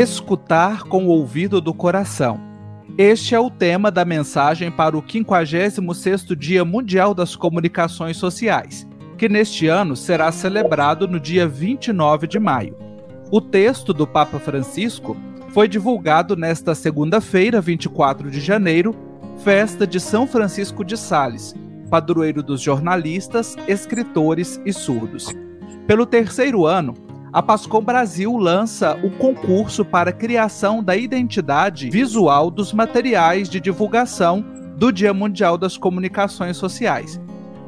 Escutar com o ouvido do coração. Este é o tema da mensagem para o 56º Dia Mundial das Comunicações Sociais, que neste ano será celebrado no dia 29 de maio. O texto do Papa Francisco foi divulgado nesta segunda-feira, 24 de janeiro, festa de São Francisco de Sales, padroeiro dos jornalistas, escritores e surdos. Pelo terceiro ano, a Pascom Brasil lança o concurso para criação da identidade visual dos materiais de divulgação do Dia Mundial das Comunicações Sociais.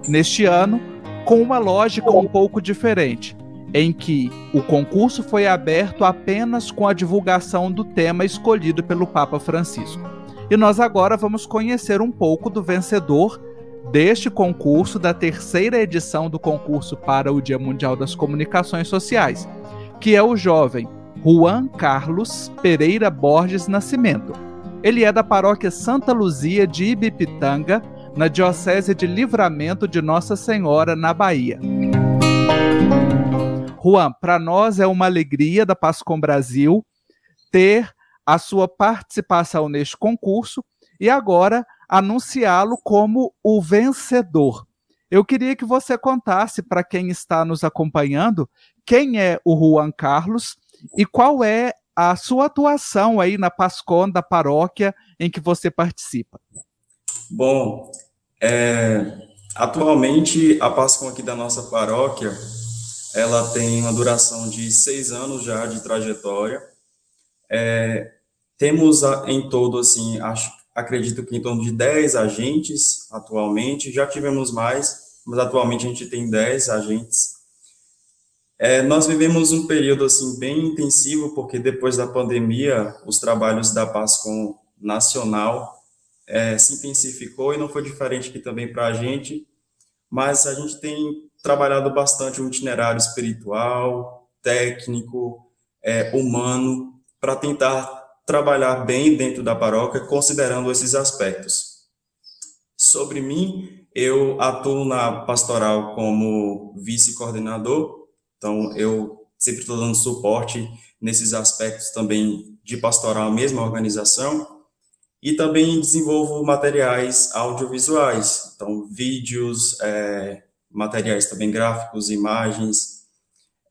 Neste ano, com uma lógica um pouco diferente, em que o concurso foi aberto apenas com a divulgação do tema escolhido pelo Papa Francisco. E nós agora vamos conhecer um pouco do vencedor deste concurso, da terceira edição do concurso para o Dia Mundial das Comunicações Sociais, que é o jovem Juan Carlos Pereira Borges Nascimento. Ele é da paróquia Santa Luzia de Ibipitanga, na Diocese de Livramento de Nossa Senhora, na Bahia. Juan, para nós é uma alegria da Pascom Brasil ter a sua participação neste concurso e agora anunciá-lo como o vencedor. Eu queria que você contasse para quem está nos acompanhando quem é o Juan Carlos e qual é a sua atuação aí na Pascon da paróquia em que você participa. Bom, é, atualmente a Pascon aqui da nossa paróquia, ela tem uma duração de seis anos já de trajetória. É, temos em todo, assim, acho acredito que em torno de 10 agentes atualmente, já tivemos mais, mas atualmente a gente tem 10 agentes. É, nós vivemos um período assim bem intensivo, porque depois da pandemia, os trabalhos da PASCOM nacional é, se intensificou e não foi diferente aqui também para a gente, mas a gente tem trabalhado bastante o itinerário espiritual, técnico, é, humano, para tentar trabalhar bem dentro da paróquia, considerando esses aspectos. Sobre mim, eu atuo na pastoral como vice-coordenador, então eu sempre estou dando suporte nesses aspectos também de pastoral, mesma organização, e também desenvolvo materiais audiovisuais, então vídeos, é, materiais também gráficos, imagens,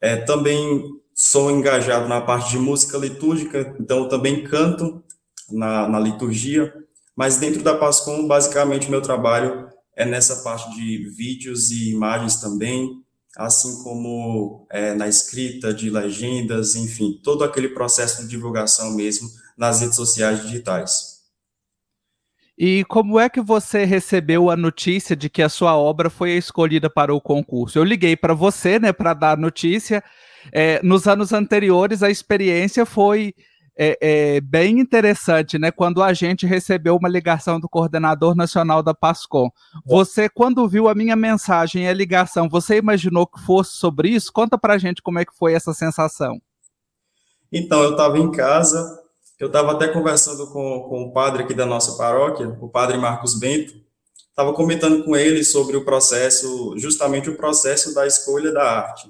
é, também sou engajado na parte de música litúrgica, então também canto na, na liturgia, mas dentro da Pascom, basicamente, meu trabalho é nessa parte de vídeos e imagens também, assim como é, na escrita de legendas, enfim, todo aquele processo de divulgação mesmo nas redes sociais digitais. E como é que você recebeu a notícia de que a sua obra foi escolhida para o concurso? Eu liguei para você, né, para dar a notícia, é, nos anos anteriores, a experiência foi é, é, bem interessante, né? Quando a gente recebeu uma ligação do coordenador nacional da PASCOM. Você, quando viu a minha mensagem e a ligação, você imaginou que fosse sobre isso? Conta pra gente como é que foi essa sensação. Então, eu estava em casa, eu estava até conversando com, com o padre aqui da nossa paróquia, o padre Marcos Bento, estava comentando com ele sobre o processo, justamente o processo da escolha da arte.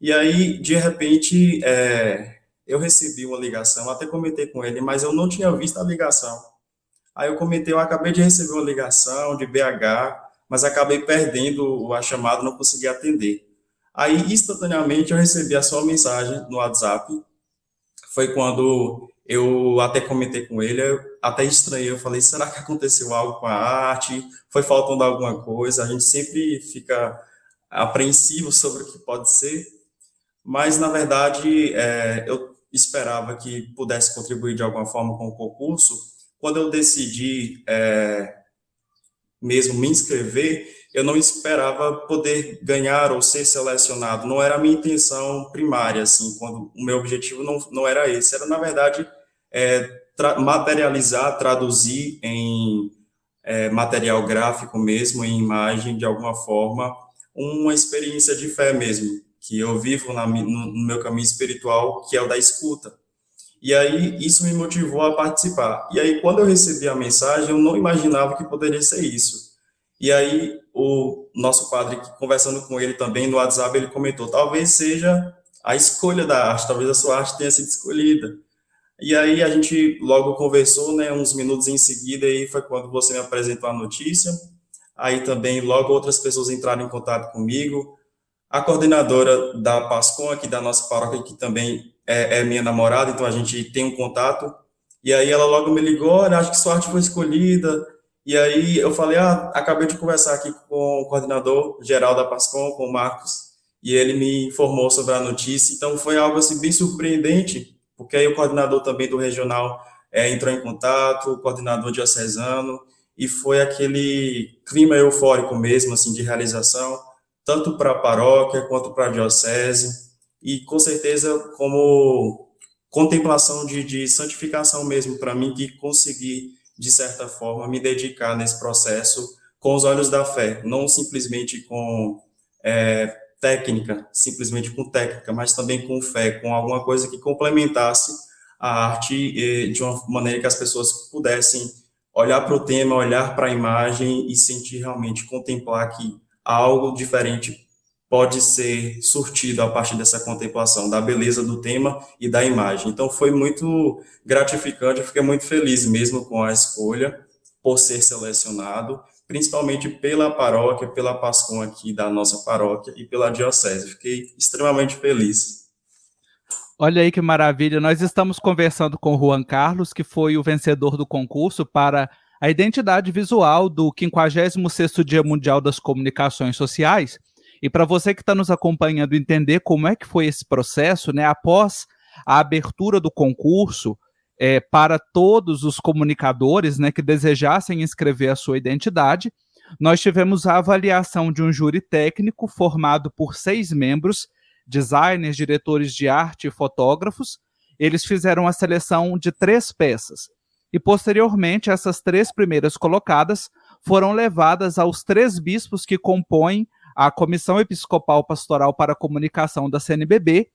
E aí, de repente, é, eu recebi uma ligação, até comentei com ele, mas eu não tinha visto a ligação. Aí eu comentei, eu acabei de receber uma ligação de BH, mas acabei perdendo a chamada, não consegui atender. Aí, instantaneamente, eu recebi a sua mensagem no WhatsApp. Foi quando eu até comentei com ele, eu até estranhei, eu falei, será que aconteceu algo com a arte? Foi faltando alguma coisa? A gente sempre fica apreensivo sobre o que pode ser, mas na verdade é, eu esperava que pudesse contribuir de alguma forma com o concurso. Quando eu decidi é, mesmo me inscrever, eu não esperava poder ganhar ou ser selecionado. Não era a minha intenção primária, assim, quando o meu objetivo não, não era esse. Era, na verdade, é, tra materializar, traduzir em é, material gráfico mesmo, em imagem, de alguma forma, uma experiência de fé mesmo, que eu vivo na, no, no meu caminho espiritual, que é o da escuta. E aí isso me motivou a participar. E aí quando eu recebi a mensagem, eu não imaginava que poderia ser isso. E aí o nosso padre, conversando com ele também no WhatsApp, ele comentou: talvez seja a escolha da arte, talvez a sua arte tenha sido escolhida. E aí a gente logo conversou, né, uns minutos em seguida, e foi quando você me apresentou a notícia. Aí também logo outras pessoas entraram em contato comigo. A coordenadora da Pascom, aqui da nossa paróquia, que também é, é minha namorada, então a gente tem um contato. E aí ela logo me ligou, olha, acho que sua arte foi escolhida. E aí eu falei, ah, acabei de conversar aqui com o coordenador geral da Pascom, com o Marcos, e ele me informou sobre a notícia. Então foi algo assim bem surpreendente, porque aí o coordenador também do regional é, entrou em contato, o coordenador diocesano, e foi aquele clima eufórico mesmo, assim, de realização, tanto para a paróquia quanto para a diocese, e com certeza como contemplação de, de santificação mesmo para mim, que consegui, de certa forma, me dedicar nesse processo com os olhos da fé, não simplesmente com é, técnica, simplesmente com técnica, mas também com fé, com alguma coisa que complementasse a arte de uma maneira que as pessoas pudessem olhar para o tema, olhar para a imagem e sentir realmente, contemplar que algo diferente pode ser surtido a partir dessa contemplação, da beleza do tema e da imagem. Então foi muito gratificante, eu fiquei muito feliz mesmo com a escolha, por ser selecionado, principalmente pela paróquia, pela Pascom aqui da nossa paróquia e pela diocese. Fiquei extremamente feliz. Olha aí que maravilha. Nós estamos conversando com Juan Carlos, que foi o vencedor do concurso para a identidade visual do 56º Dia Mundial das Comunicações Sociais. E para você que está nos acompanhando entender como é que foi esse processo, né, após a abertura do concurso é, para todos os comunicadores né, que desejassem inscrever a sua identidade, nós tivemos a avaliação de um júri técnico formado por seis membros designers, diretores de arte e fotógrafos, eles fizeram a seleção de três peças. E posteriormente, essas três primeiras colocadas foram levadas aos três bispos que compõem a Comissão Episcopal Pastoral para a Comunicação da CNBB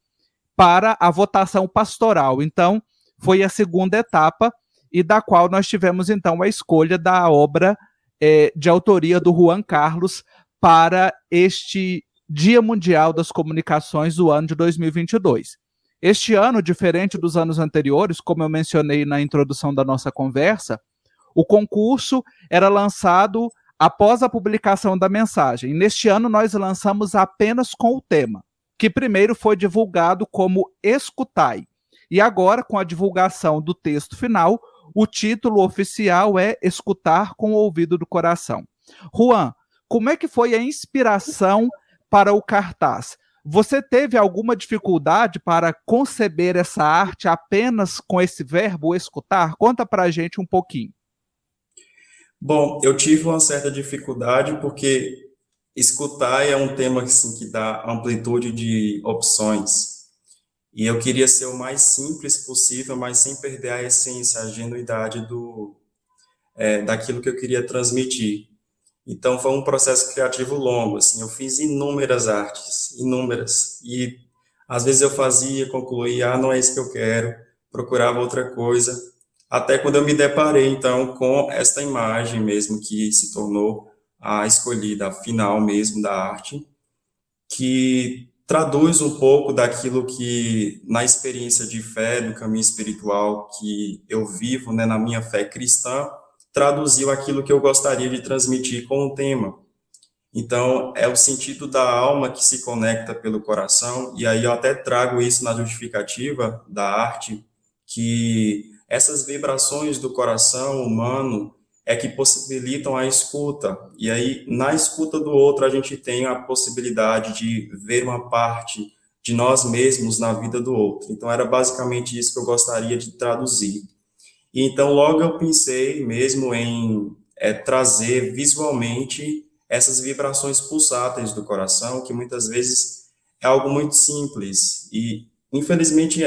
para a votação pastoral. Então, foi a segunda etapa e da qual nós tivemos então a escolha da obra é, de autoria do Juan Carlos para este Dia Mundial das Comunicações do ano de 2022. Este ano, diferente dos anos anteriores, como eu mencionei na introdução da nossa conversa, o concurso era lançado após a publicação da mensagem. Neste ano, nós lançamos apenas com o tema, que primeiro foi divulgado como Escutai. E agora, com a divulgação do texto final, o título oficial é Escutar com o Ouvido do Coração. Juan, como é que foi a inspiração para o cartaz. Você teve alguma dificuldade para conceber essa arte apenas com esse verbo escutar? Conta para a gente um pouquinho. Bom, eu tive uma certa dificuldade porque escutar é um tema assim, que dá amplitude de opções. E eu queria ser o mais simples possível, mas sem perder a essência, a genuidade do, é, daquilo que eu queria transmitir. Então foi um processo criativo longo, assim, eu fiz inúmeras artes, inúmeras, e às vezes eu fazia, concluía, ah, não é isso que eu quero, procurava outra coisa, até quando eu me deparei, então, com esta imagem mesmo, que se tornou a escolhida a final mesmo da arte, que traduz um pouco daquilo que, na experiência de fé, do caminho espiritual que eu vivo, né, na minha fé cristã, traduziu aquilo que eu gostaria de transmitir com o tema. Então, é o sentido da alma que se conecta pelo coração, e aí eu até trago isso na justificativa da arte, que essas vibrações do coração humano é que possibilitam a escuta. E aí, na escuta do outro, a gente tem a possibilidade de ver uma parte de nós mesmos na vida do outro. Então, era basicamente isso que eu gostaria de traduzir. E então, logo eu pensei mesmo em é, trazer visualmente essas vibrações pulsáteis do coração, que muitas vezes é algo muito simples. E, infelizmente,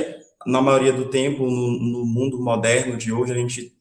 na maioria do tempo, no, no mundo moderno de hoje, a gente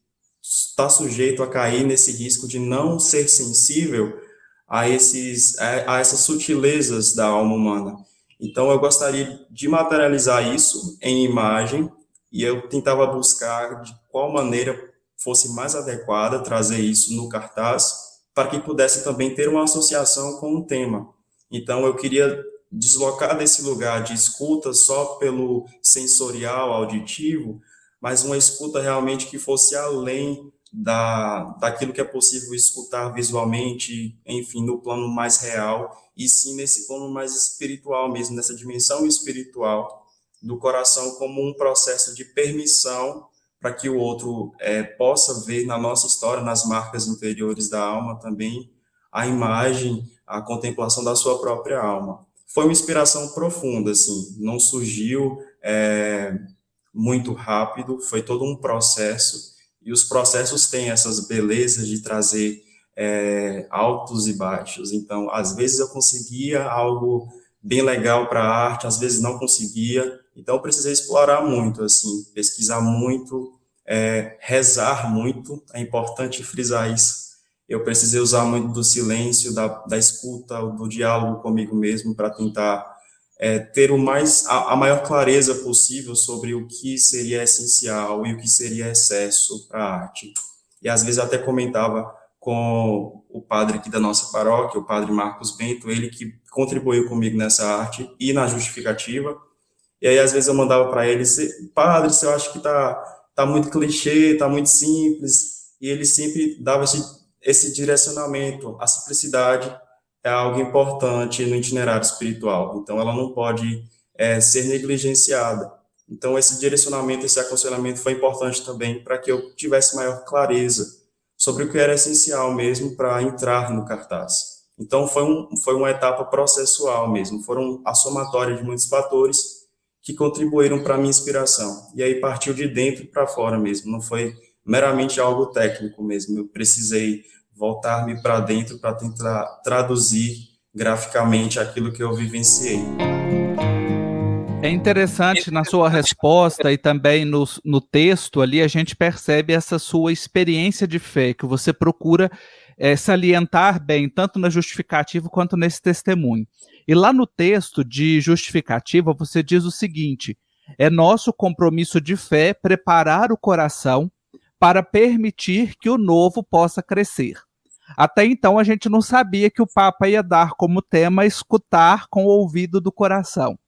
está sujeito a cair nesse risco de não ser sensível a, esses, a, a essas sutilezas da alma humana. Então, eu gostaria de materializar isso em imagem, e eu tentava buscar de qual maneira fosse mais adequada trazer isso no cartaz, para que pudesse também ter uma associação com o tema. Então, eu queria deslocar desse lugar de escuta só pelo sensorial, auditivo, mas uma escuta realmente que fosse além da, daquilo que é possível escutar visualmente, enfim, no plano mais real, e sim nesse plano mais espiritual mesmo, nessa dimensão espiritual do coração como um processo de permissão para que o outro é, possa ver na nossa história, nas marcas interiores da alma também, a imagem, a contemplação da sua própria alma. Foi uma inspiração profunda, assim, não surgiu é, muito rápido, foi todo um processo, e os processos têm essas belezas de trazer é, altos e baixos. Então, às vezes eu conseguia algo bem legal para a arte, às vezes não conseguia. Então, eu precisei explorar muito, assim, pesquisar muito, é, rezar muito. É importante frisar isso. Eu precisei usar muito do silêncio, da, da escuta, do diálogo comigo mesmo para tentar é, ter o mais a, a, maior clareza possível sobre o que seria essencial e o que seria excesso para a arte. E às vezes até comentava com o padre aqui da nossa paróquia, o padre Marcos Bento, ele que contribuiu comigo nessa arte e na justificativa. E aí às vezes eu mandava para ele, padre, você acha que tá tá muito clichê, tá muito simples, e ele sempre dava esse, esse direcionamento, a simplicidade é algo importante no itinerário espiritual, então ela não pode é, ser negligenciada. Então, esse direcionamento, esse aconselhamento foi importante também para que eu tivesse maior clareza sobre o que era essencial mesmo para entrar no cartaz. Então, foi, um, foi uma etapa processual mesmo, foram a somatória de muitos fatores que contribuíram para a minha inspiração. E aí partiu de dentro para fora mesmo, não foi meramente algo técnico mesmo. Eu precisei voltar-me para dentro para tentar traduzir graficamente aquilo que eu vivenciei. É interessante na sua resposta e também no, no texto ali, a gente percebe essa sua experiência de fé, que você procura é, salientar bem, tanto na justificativa quanto nesse testemunho. E lá no texto de justificativa, você diz o seguinte: é nosso compromisso de fé preparar o coração para permitir que o novo possa crescer. Até então a gente não sabia que o Papa ia dar como tema escutar com o ouvido do coração.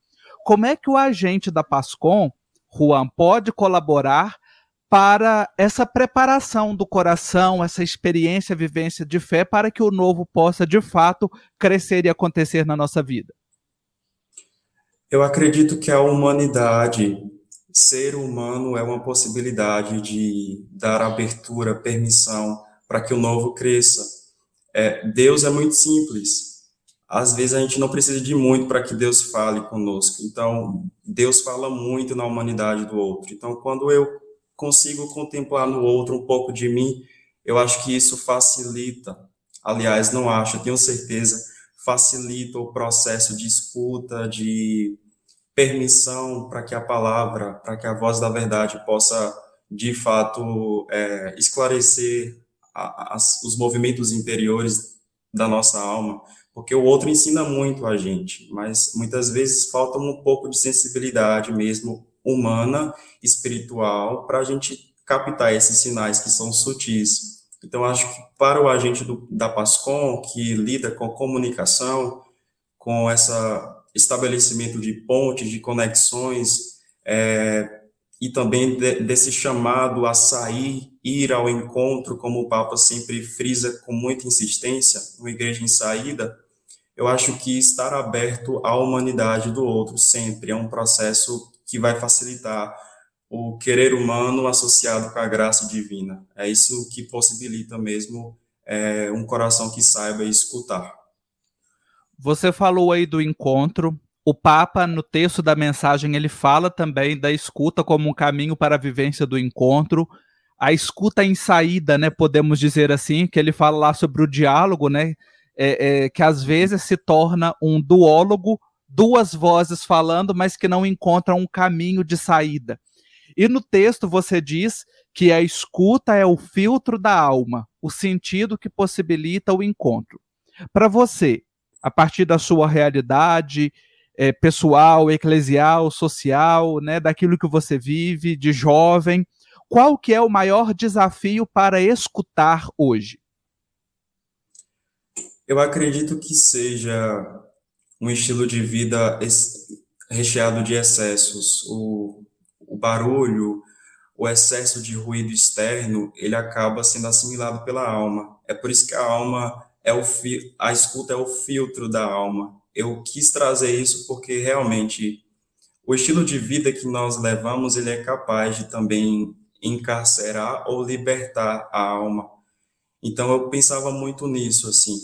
Como é que o agente da Pascom, Juan, pode colaborar para essa preparação do coração, essa experiência, vivência de fé, para que o novo possa de fato crescer e acontecer na nossa vida? Eu acredito que a humanidade ser humano é uma possibilidade de dar abertura, permissão para que o novo cresça. É, Deus é muito simples. Às vezes a gente não precisa de muito para que Deus fale conosco. Então, Deus fala muito na humanidade do outro. Então, quando eu consigo contemplar no outro um pouco de mim, eu acho que isso facilita. Aliás, não acho, tenho certeza, facilita o processo de escuta, de permissão para que a palavra, para que a voz da verdade possa, de fato, é, esclarecer a, os movimentos interiores da nossa alma, porque o outro ensina muito a gente, mas muitas vezes falta um pouco de sensibilidade mesmo humana, espiritual, para a gente captar esses sinais que são sutis. Então, acho que para o agente do, da PASCOM, que lida com comunicação, com essa estabelecimento de pontes, de conexões, é, e também de, desse chamado a sair, ir ao encontro, como o Papa sempre frisa com muita insistência, uma igreja em saída, eu acho que estar aberto à humanidade do outro sempre é um processo que vai facilitar o querer humano associado com a graça divina. É isso que possibilita mesmo é, um coração que saiba escutar. Você falou aí do encontro. O Papa, no texto da mensagem, ele fala também da escuta como um caminho para a vivência do encontro. A escuta em saída, né, podemos dizer assim, que ele fala lá sobre o diálogo, né, é, é, que às vezes se torna um duólogo, duas vozes falando, mas que não encontram um caminho de saída. E no texto você diz que a escuta é o filtro da alma, o sentido que possibilita o encontro. Para você, a partir da sua realidade é, pessoal, eclesial, social, né, daquilo que você vive de jovem, qual que é o maior desafio para escutar hoje? Eu acredito que seja um estilo de vida recheado de excessos, o, o barulho, o excesso de ruído externo, ele acaba sendo assimilado pela alma. É por isso que a alma é o a escuta é o filtro da alma. Eu quis trazer isso porque realmente o estilo de vida que nós levamos, ele é capaz de também encarcerar ou libertar a alma. Então eu pensava muito nisso assim.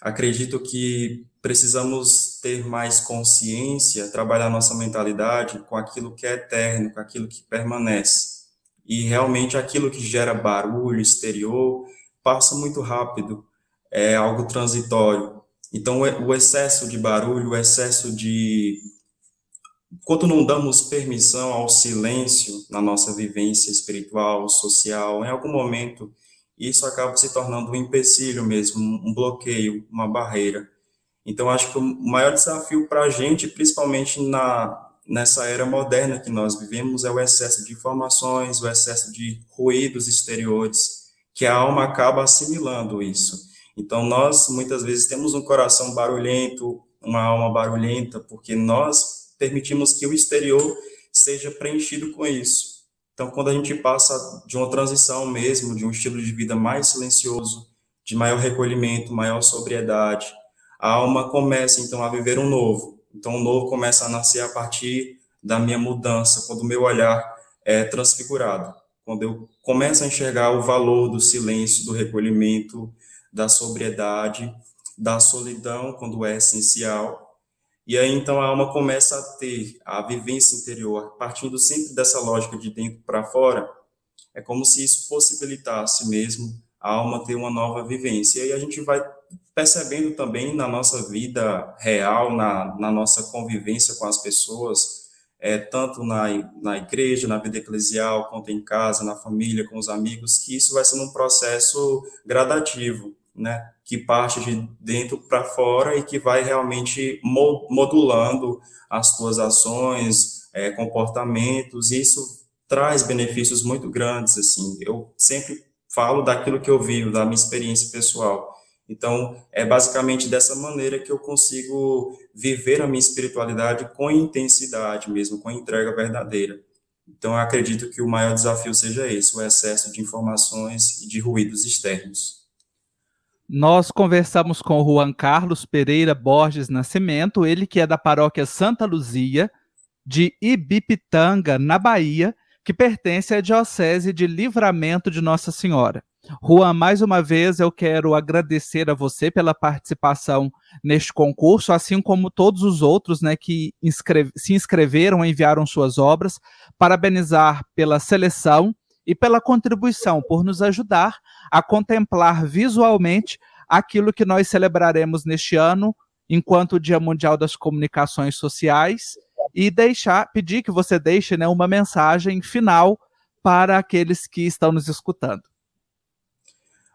Acredito que precisamos ter mais consciência, trabalhar nossa mentalidade com aquilo que é eterno, com aquilo que permanece. E realmente aquilo que gera barulho exterior passa muito rápido, é algo transitório. Então o excesso de barulho, o excesso de quando não damos permissão ao silêncio na nossa vivência espiritual, social, em algum momento isso acaba se tornando um empecilho mesmo, um bloqueio, uma barreira. Então, acho que o maior desafio para a gente, principalmente na, nessa era moderna que nós vivemos, é o excesso de informações, o excesso de ruídos exteriores, que a alma acaba assimilando isso. Então, nós muitas vezes temos um coração barulhento, uma alma barulhenta, porque nós permitimos que o exterior seja preenchido com isso. Então, quando a gente passa de uma transição mesmo, de um estilo de vida mais silencioso, de maior recolhimento, maior sobriedade, a alma começa então a viver um novo. Então, o novo começa a nascer a partir da minha mudança, quando o meu olhar é transfigurado, quando eu começo a enxergar o valor do silêncio, do recolhimento, da sobriedade, da solidão, quando é essencial. E aí, então, a alma começa a ter a vivência interior, partindo sempre dessa lógica de dentro para fora, é como se isso possibilitasse mesmo a alma ter uma nova vivência. E a gente vai percebendo também na nossa vida real, na, na nossa convivência com as pessoas, é, tanto na, na igreja, na vida eclesial, quanto em casa, na família, com os amigos, que isso vai sendo um processo gradativo, né? Que parte de dentro para fora e que vai realmente modulando as suas ações, é, comportamentos, e isso traz benefícios muito grandes, assim. Eu sempre falo daquilo que eu vivo, da minha experiência pessoal. Então, é basicamente dessa maneira que eu consigo viver a minha espiritualidade com intensidade mesmo, com entrega verdadeira. Então, eu acredito que o maior desafio seja esse, o excesso de informações e de ruídos externos. Nós conversamos com Juan Carlos Pereira Borges Nascimento, ele que é da paróquia Santa Luzia, de Ibipitanga, na Bahia, que pertence à Diocese de Livramento de Nossa Senhora. Juan, mais uma vez eu quero agradecer a você pela participação neste concurso, assim como todos os outros né, que se inscreveram e enviaram suas obras. Parabenizar pela seleção e pela contribuição, por nos ajudar a contemplar visualmente aquilo que nós celebraremos neste ano, enquanto Dia Mundial das Comunicações Sociais, e deixar, pedir que você deixe né, uma mensagem final para aqueles que estão nos escutando.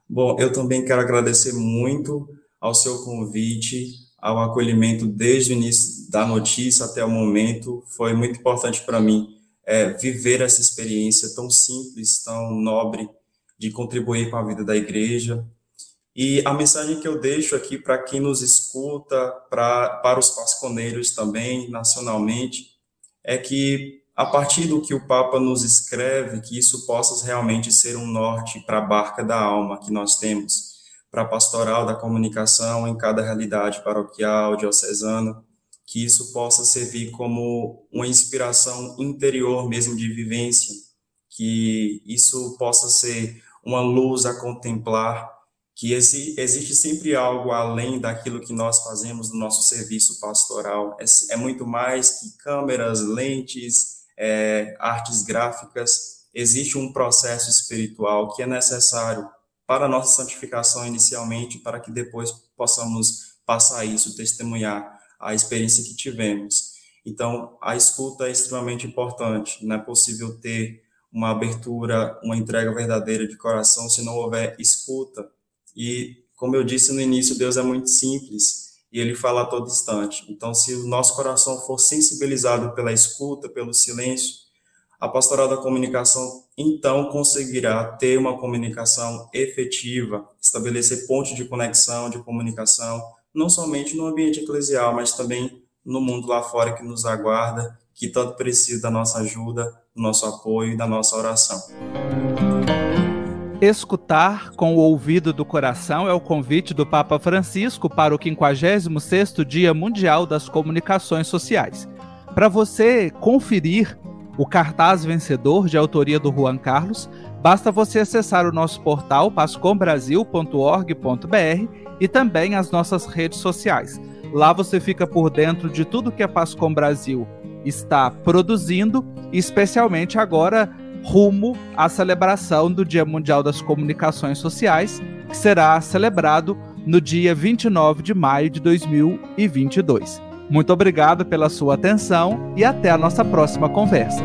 Bom, eu também quero agradecer muito ao seu convite, ao acolhimento desde o início da notícia até o momento. Foi muito importante para mim é, viver essa experiência tão simples, tão nobre, de contribuir com a vida da igreja. E a mensagem que eu deixo aqui para quem nos escuta, pra, para os pasconeiros também, nacionalmente, é que a partir do que o Papa nos escreve, que isso possa realmente ser um norte para a barca da alma que nós temos, para a pastoral da comunicação em cada realidade paroquial, diocesana, que isso possa servir como uma inspiração interior mesmo de vivência, que isso possa ser uma luz a contemplar, que esse, existe sempre algo além daquilo que nós fazemos no nosso serviço pastoral. É, é muito mais que câmeras, lentes, é, artes gráficas, existe um processo espiritual que é necessário para a nossa santificação inicialmente, para que depois possamos passar isso, testemunhar a experiência que tivemos. Então, a escuta é extremamente importante, não é possível ter uma abertura, uma entrega verdadeira de coração se não houver escuta. E, como eu disse no início, Deus é muito simples e ele fala a todo instante. Então, se o nosso coração for sensibilizado pela escuta, pelo silêncio, a pastoral da comunicação então conseguirá ter uma comunicação efetiva, estabelecer pontos de conexão, de comunicação, não somente no ambiente eclesial, mas também no mundo lá fora que nos aguarda, que tanto precisa da nossa ajuda, do nosso apoio e da nossa oração. Escutar com o ouvido do coração é o convite do Papa Francisco para o 56º Dia Mundial das Comunicações Sociais. Para você conferir o cartaz vencedor de autoria do Juan Carlos, basta você acessar o nosso portal pascombrasil.org.br e também as nossas redes sociais. Lá você fica por dentro de tudo que a Pascom Brasil está produzindo, especialmente agora rumo à celebração do Dia Mundial das Comunicações Sociais, que será celebrado no dia 29 de maio de 2022. Muito obrigado pela sua atenção e até a nossa próxima conversa.